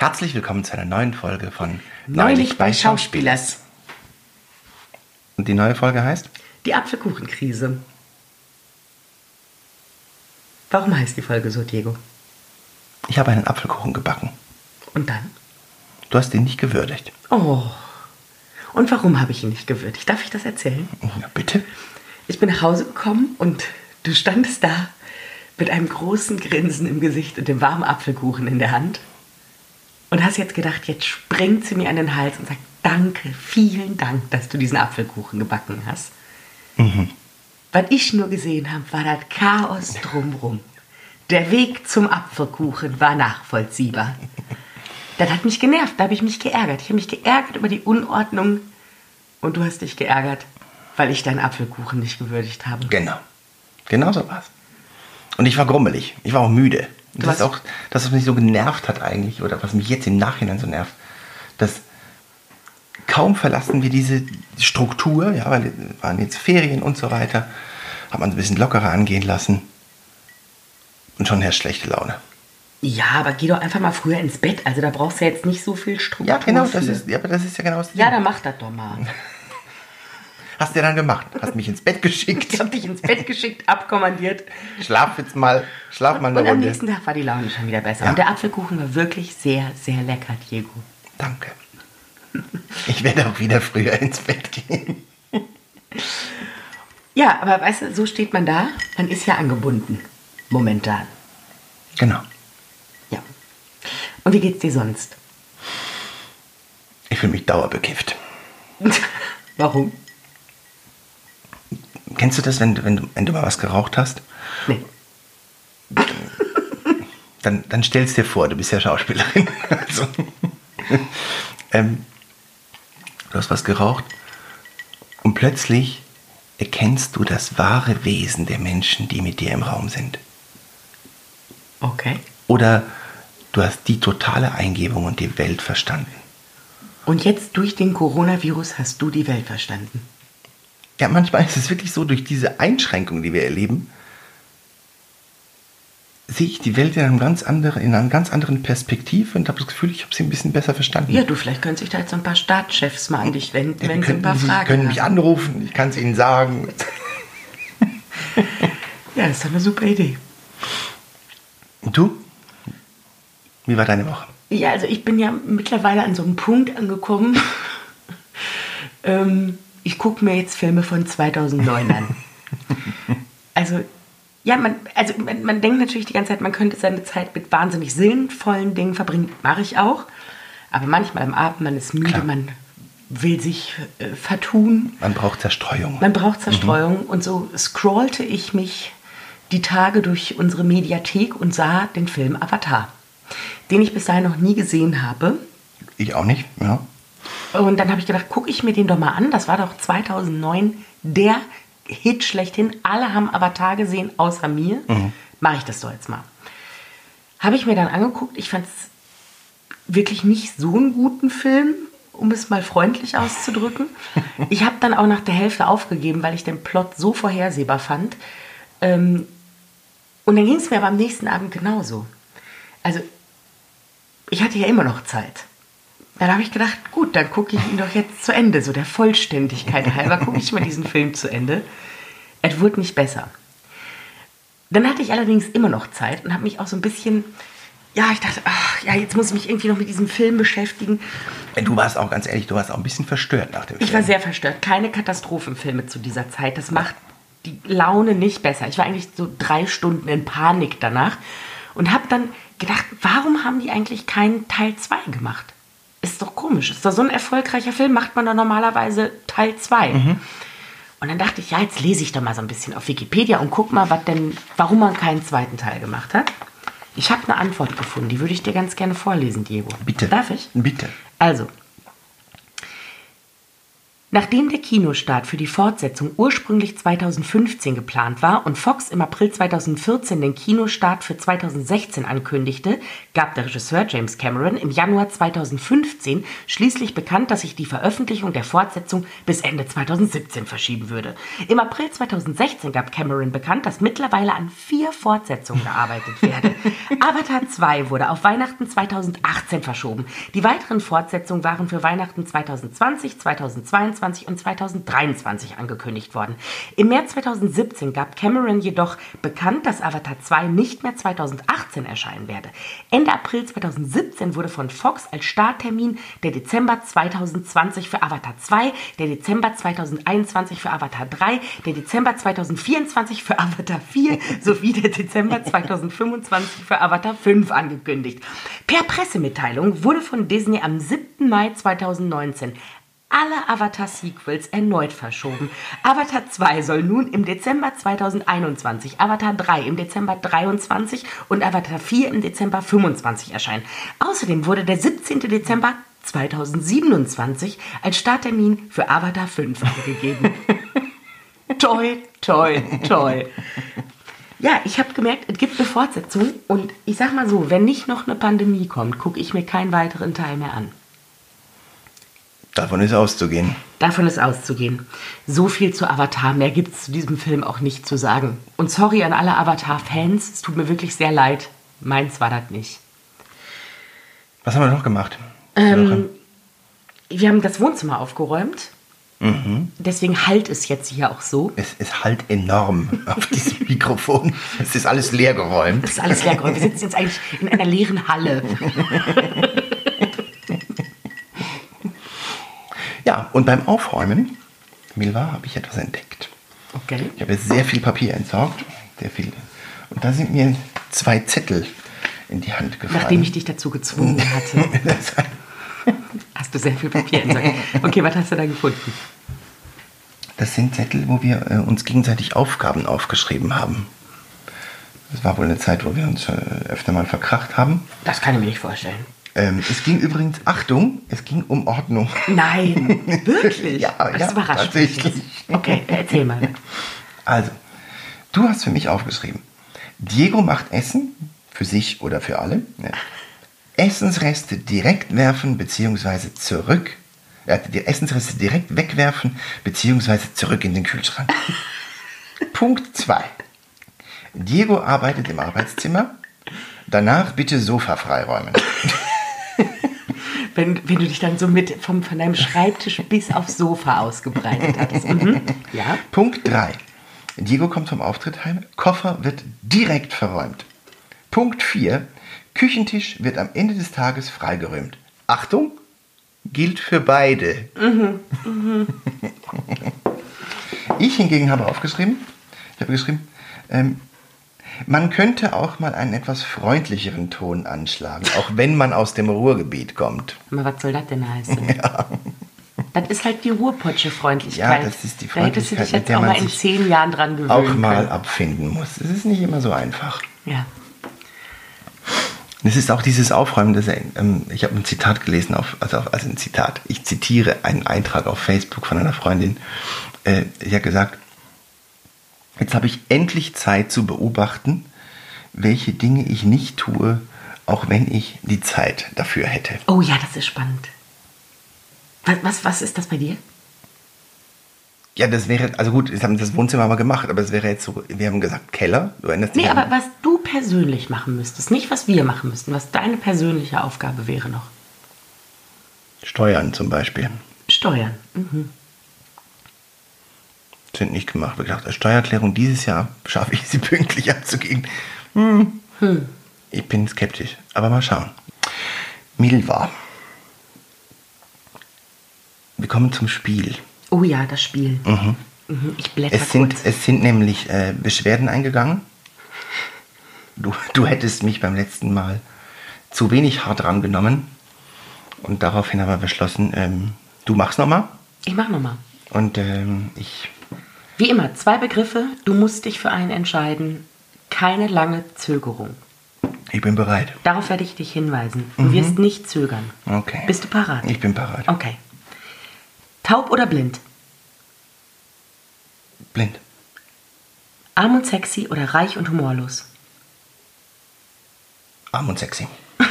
Herzlich willkommen zu einer neuen Folge von Neulich bei Schauspielers. Und die neue Folge heißt? Die Apfelkuchenkrise. Warum heißt die Folge so, Diego? Ich habe einen Apfelkuchen gebacken. Und dann? Du hast ihn nicht gewürdigt. Oh. Und warum habe ich ihn nicht gewürdigt? Darf ich das erzählen? Ja, bitte. Ich bin nach Hause gekommen und du standest da mit einem großen Grinsen im Gesicht und dem warmen Apfelkuchen in der Hand und hast jetzt gedacht, jetzt springt sie mir an den Hals und sagt, danke, vielen Dank, dass du diesen Apfelkuchen gebacken hast. Mhm. Was ich nur gesehen habe, war das Chaos drumrum. Der Weg zum Apfelkuchen war nachvollziehbar. Das hat mich genervt, da habe ich mich geärgert. Ich habe mich geärgert über die Unordnung und du hast dich geärgert, weil ich deinen Apfelkuchen nicht gewürdigt habe. Genau. Genau so war's. Und ich war grummelig. Ich war auch müde. Du Das ist auch das, was mich so genervt hat eigentlich, oder was mich jetzt im Nachhinein so nervt, dass kaum verlassen wir diese Struktur, ja, weil es waren jetzt Ferien und so weiter, hat man ein bisschen lockerer angehen lassen und schon herrscht schlechte Laune. Ja, aber geh doch einfach mal früher ins Bett. Also da brauchst du jetzt nicht so viel Struktur. Ja, genau, das ist, ja, aber das ist ja genau das Ding. Ja, dann mach das doch mal. Hast du ja dann gemacht. Hast mich ins Bett geschickt. Ich habe dich ins Bett geschickt, abkommandiert. Schlaf jetzt mal, schlaf mal eine Und am nächsten Tag war die Laune schon wieder besser. Ja. Und der Apfelkuchen war wirklich sehr, sehr lecker, Diego. Danke. Ich werde auch wieder früher ins Bett gehen. Ja, aber weißt du, so steht man da. Man ist ja angebunden. Momentan. Genau. Ja. Und wie geht's dir sonst? Ich fühle mich dauerbekifft. Warum? Kennst du das, wenn, du- wenn, du, wenn du mal was geraucht hast? Nee. Dann, dann stellst dir vor, du bist ja Schauspielerin. Also, ähm, du hast was geraucht und plötzlich erkennst du das wahre Wesen der Menschen, die mit dir im Raum sind. Okay. Oder du hast die totale Eingebung und die Welt verstanden. Und jetzt durch den Coronavirus hast du die Welt verstanden. Ja, manchmal ist es wirklich so, durch diese Einschränkungen, die wir erleben, sehe ich die Welt in, einem ganz anderen, in einer ganz anderen Perspektive und habe das Gefühl, ich habe sie ein bisschen besser verstanden. Ja, du, vielleicht können sich da jetzt so ein paar Staatschefs mal an dich wenden, Ja, wenn sie ein paar sie Fragen können mich haben. anrufen, ich kann es ihnen sagen. Ja, das ist eine super Idee. Und du? Wie war deine Woche? Ja, also ich bin ja mittlerweile an so einem Punkt angekommen. ähm, ich gucke mir jetzt Filme von 2009 an. Also, ja, man, also man, man denkt natürlich die ganze Zeit, man könnte seine Zeit mit wahnsinnig sinnvollen Dingen verbringen. Mache ich auch. Aber manchmal am Abend, man ist müde, Klar. man will sich äh, vertun. Man braucht Zerstreuung. Man braucht Zerstreuung. Und so scrollte ich mich die Tage durch unsere Mediathek und sah den Film Avatar, den ich bis dahin noch nie gesehen habe. Ich auch nicht, ja. Und dann habe ich gedacht, gucke ich mir den doch mal an. Das war doch 2009 der Hit schlechthin. Alle haben Avatar gesehen, außer mir. Mache ich das doch jetzt mal. Habe ich mir dann angeguckt. Ich fand es wirklich nicht so einen guten Film, um es mal freundlich auszudrücken. Ich habe dann auch nach der Hälfte aufgegeben, weil ich den Plot so vorhersehbar fand. Ähm, und dann ging es mir aber am nächsten Abend genauso. Also, ich hatte ja immer noch Zeit. Dann habe ich gedacht, gut, dann gucke ich ihn doch jetzt zu Ende. So der Vollständigkeit halber gucke ich mir diesen Film zu Ende. Es wurde nicht besser. Dann hatte ich allerdings immer noch Zeit und habe mich auch so ein bisschen, ja, ich dachte, ach, ja, jetzt muss ich mich irgendwie noch mit diesem Film beschäftigen. Du warst auch ganz ehrlich, du warst auch ein bisschen verstört nach dem Film. Ich war sehr verstört. Keine Katastrophenfilme zu dieser Zeit. Das macht die Laune nicht besser. Ich war eigentlich so drei Stunden in Panik danach und habe dann gedacht, warum haben die eigentlich keinen Teil 2 gemacht? Ist doch komisch. Ist doch so ein erfolgreicher Film, macht man doch normalerweise Teil 2. Und dann dachte ich, ja, jetzt lese ich doch mal so ein bisschen auf Wikipedia und guck mal, was denn, warum man keinen zweiten Teil gemacht hat. Ich habe eine Antwort gefunden, die würde ich dir ganz gerne vorlesen, Diego. Bitte. Darf ich? Bitte. Also, Nachdem der Kinostart für die Fortsetzung ursprünglich 2015 geplant war und Fox im April 2014 den Kinostart für 2016 ankündigte, gab der Regisseur James Cameron im Januar 2015 schließlich bekannt, dass sich die Veröffentlichung der Fortsetzung bis Ende 2017 verschieben würde. Im April 2016 gab Cameron bekannt, dass mittlerweile an vier Fortsetzungen gearbeitet werde. Avatar 2 wurde auf Weihnachten 2018 verschoben. Die weiteren Fortsetzungen waren für Weihnachten 2020, 2022 2022 und 2023 angekündigt worden. Im März 2017 gab Cameron jedoch bekannt, dass Avatar 2 nicht mehr 2018 erscheinen werde. Ende April 2017 wurde von Fox als Starttermin der Dezember 2020 für Avatar 2, der Dezember 2021 für Avatar 3, der Dezember 2024 für Avatar 4 sowie der Dezember 2025 für Avatar 5 angekündigt. Per Pressemitteilung wurde von Disney am 7. Mai 2019 alle Avatar-Sequels erneut verschoben. Avatar 2 soll nun im Dezember 2021, Avatar 3 im Dezember 23 und Avatar 4 im Dezember 25 erscheinen. Außerdem wurde der 17. Dezember 2027 als Starttermin für Avatar 5 angegeben. toi, toi, toi. Ja, ich habe gemerkt, es gibt eine Fortsetzung und ich sag mal so, wenn nicht noch eine Pandemie kommt, gucke ich mir keinen weiteren Teil mehr an. Davon ist auszugehen. Davon ist auszugehen. So viel zu Avatar. Mehr gibt es zu diesem Film auch nicht zu sagen. Und sorry an alle Avatar-Fans. Es tut mir wirklich sehr leid. Meins war das nicht. Was haben wir noch gemacht? Ähm, wir haben das Wohnzimmer aufgeräumt. Mhm. Deswegen halt es jetzt hier auch so. Es, es halt enorm auf diesem Mikrofon. Es ist alles leergeräumt. Es ist alles leergeräumt. Wir sitzen jetzt eigentlich in einer leeren Halle. Ja, und beim Aufräumen, Milva, habe ich etwas entdeckt. Okay. Ich habe sehr viel Papier entsorgt, sehr viel. Und da sind mir zwei Zettel in die Hand gefallen. Nachdem ich dich dazu gezwungen hatte. hast du sehr viel Papier entsorgt. Okay, was hast du da gefunden? Das sind Zettel, wo wir äh, uns gegenseitig Aufgaben aufgeschrieben haben. Das war wohl eine Zeit, wo wir uns äh, öfter mal verkracht haben. Das kann ich mir nicht vorstellen. Ähm, es ging übrigens, Achtung, es ging um Ordnung. Nein, wirklich? ja, das ja, überrascht tatsächlich. Mich. Okay, erzähl mal. Also, du hast für mich aufgeschrieben, Diego macht Essen, für sich oder für alle. Ja. Essensreste direkt werfen bzw. zurück. Ja, die Essensreste direkt wegwerfen bzw. zurück in den Kühlschrank. Punkt 2. Diego arbeitet im Arbeitszimmer. Danach bitte Sofa freiräumen wenn, wenn du dich dann so mit vom, von deinem Schreibtisch bis aufs Sofa ausgebreitet hattest. Mhm. Ja. Punkt 3. Diego kommt vom Auftritt heim. Koffer wird direkt verräumt. Punkt 4. Küchentisch wird am Ende des Tages freigeräumt. Achtung, gilt für beide. Mhm. Mhm. Ich hingegen habe aufgeschrieben, ich habe geschrieben, ähm, man könnte auch mal einen etwas freundlicheren Ton anschlagen, auch wenn man aus dem Ruhrgebiet kommt. Aber was soll das denn heißen? Ja. Das ist halt die Ruhrpotsche Freundlichkeit. Ja, das ist die Freundlichkeit, da hättest du dich jetzt auch mal in zehn Jahren dran gewöhnt. Auch mal können. abfinden muss. Es ist nicht immer so einfach. Ja. Es ist auch dieses Aufräumen, das, ähm, ich habe ein Zitat gelesen, auf, also, also ein Zitat, ich zitiere einen Eintrag auf Facebook von einer Freundin. Äh, sie hat gesagt, Jetzt habe ich endlich Zeit zu beobachten, welche Dinge ich nicht tue, auch wenn ich die Zeit dafür hätte. Oh ja, das ist spannend. Was, was, was ist das bei dir? Ja, das wäre, also gut, wir haben das Wohnzimmer mal gemacht, aber es wäre jetzt so, wir haben gesagt Keller. Du erinnerst dich Nee, aber was du persönlich machen müsstest, nicht was wir machen müssten, was deine persönliche Aufgabe wäre noch. Steuern zum Beispiel. Steuern. Mhm sind nicht gemacht. Wir gedacht, als Steuererklärung dieses Jahr schaffe ich sie pünktlich abzugeben. Hm. Hm. Ich bin skeptisch, aber mal schauen. Milva. Wir kommen zum Spiel. Oh ja, das Spiel. Mhm. Mhm, ich blätter es sind, kurz. Es sind nämlich äh, Beschwerden eingegangen. Du, du hättest mich beim letzten Mal zu wenig hart rangenommen. Und daraufhin haben wir beschlossen, ähm, du machst nochmal. Ich mach nochmal. Und ähm, ich wie immer, zwei Begriffe. Du musst dich für einen entscheiden. Keine lange Zögerung. Ich bin bereit. Darauf werde ich dich hinweisen. Du mhm. wirst nicht zögern. Okay. Bist du parat? Ich bin parat. Okay. Taub oder blind? Blind. Arm und sexy oder reich und humorlos? Arm und sexy.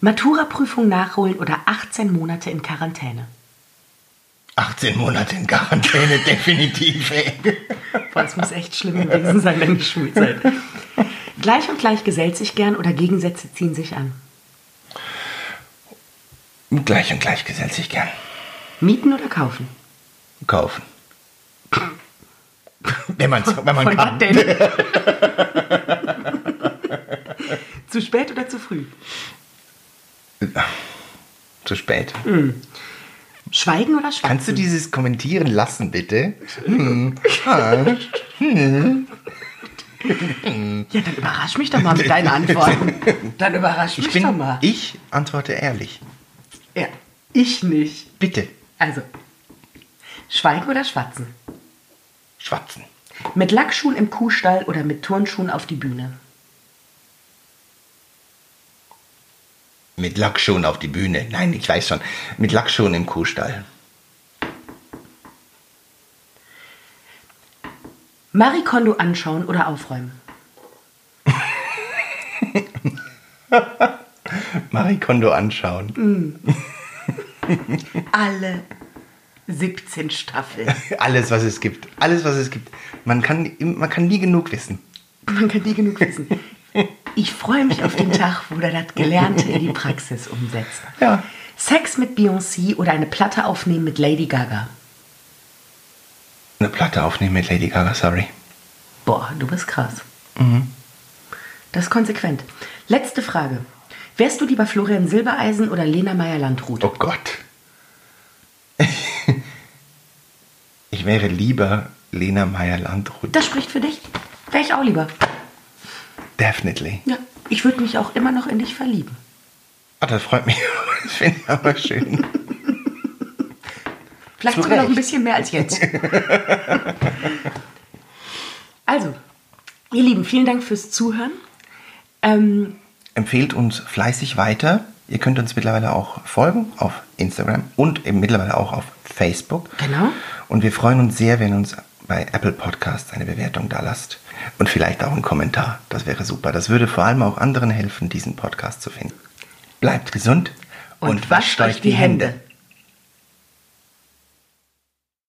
Matura-Prüfung nachholen oder 18 Monate in Quarantäne? 18 Monate in Quarantäne, definitiv. Ey. Boah, das muss echt schlimm gewesen sein, deine Schulzeit. Gleich und gleich gesellt sich gern oder Gegensätze ziehen sich an? Gleich und gleich gesellt sich gern. Mieten oder kaufen? Kaufen. Wenn, man's, wenn man Von kann. denn? zu spät oder zu früh? Zu spät. Schweigen oder schwatzen? Kannst du dieses kommentieren lassen, bitte? Ja, dann überrasch mich doch mal mit deinen Antworten. Dann überrasch mich Ich, bin, doch mal. ich antworte ehrlich. Ja, ich nicht. Bitte. Also, schweigen oder schwatzen? Schwatzen. Mit Lackschuhen im Kuhstall oder mit Turnschuhen auf die Bühne? Mit Lackschuhen auf die Bühne. Nein, ich weiß schon. Mit Lackschuhen im Kuhstall. Marie Kondo anschauen oder aufräumen? Marie Kondo anschauen. Alle 17 Staffeln. Alles, was es gibt. Alles, was es gibt. Man kann, man kann nie genug wissen. Man kann nie genug wissen. Ich freue mich auf den Tag, wo er das Gelernte in die Praxis umsetzt. Ja. Sex mit Beyoncé oder eine Platte aufnehmen mit Lady Gaga? Eine Platte aufnehmen mit Lady Gaga, sorry. Boah, du bist krass. Das ist konsequent. Letzte Frage. Wärst du lieber Florian Silbereisen oder Lena Meyer-Landrut? Oh Gott. Ich wäre lieber Lena Meyer-Landrut. Das spricht für dich. Wäre ich auch lieber. Definitely. Ja, ich würde mich auch immer noch in dich verlieben. Ah, das freut mich. Das finde ich aber schön. Vielleicht sogar noch ein bisschen mehr als jetzt. also, ihr Lieben, vielen Dank fürs Zuhören. Ähm, Empfehlt uns fleißig weiter. Ihr könnt uns mittlerweile auch folgen auf Instagram und eben mittlerweile auch auf Facebook. Genau. Und wir freuen uns sehr, wenn uns bei Apple Podcasts eine Bewertung da lasst. Und vielleicht auch einen Kommentar. Das wäre super. Das würde vor allem auch anderen helfen, diesen Podcast zu finden. Bleibt gesund Und wascht euch die Hände.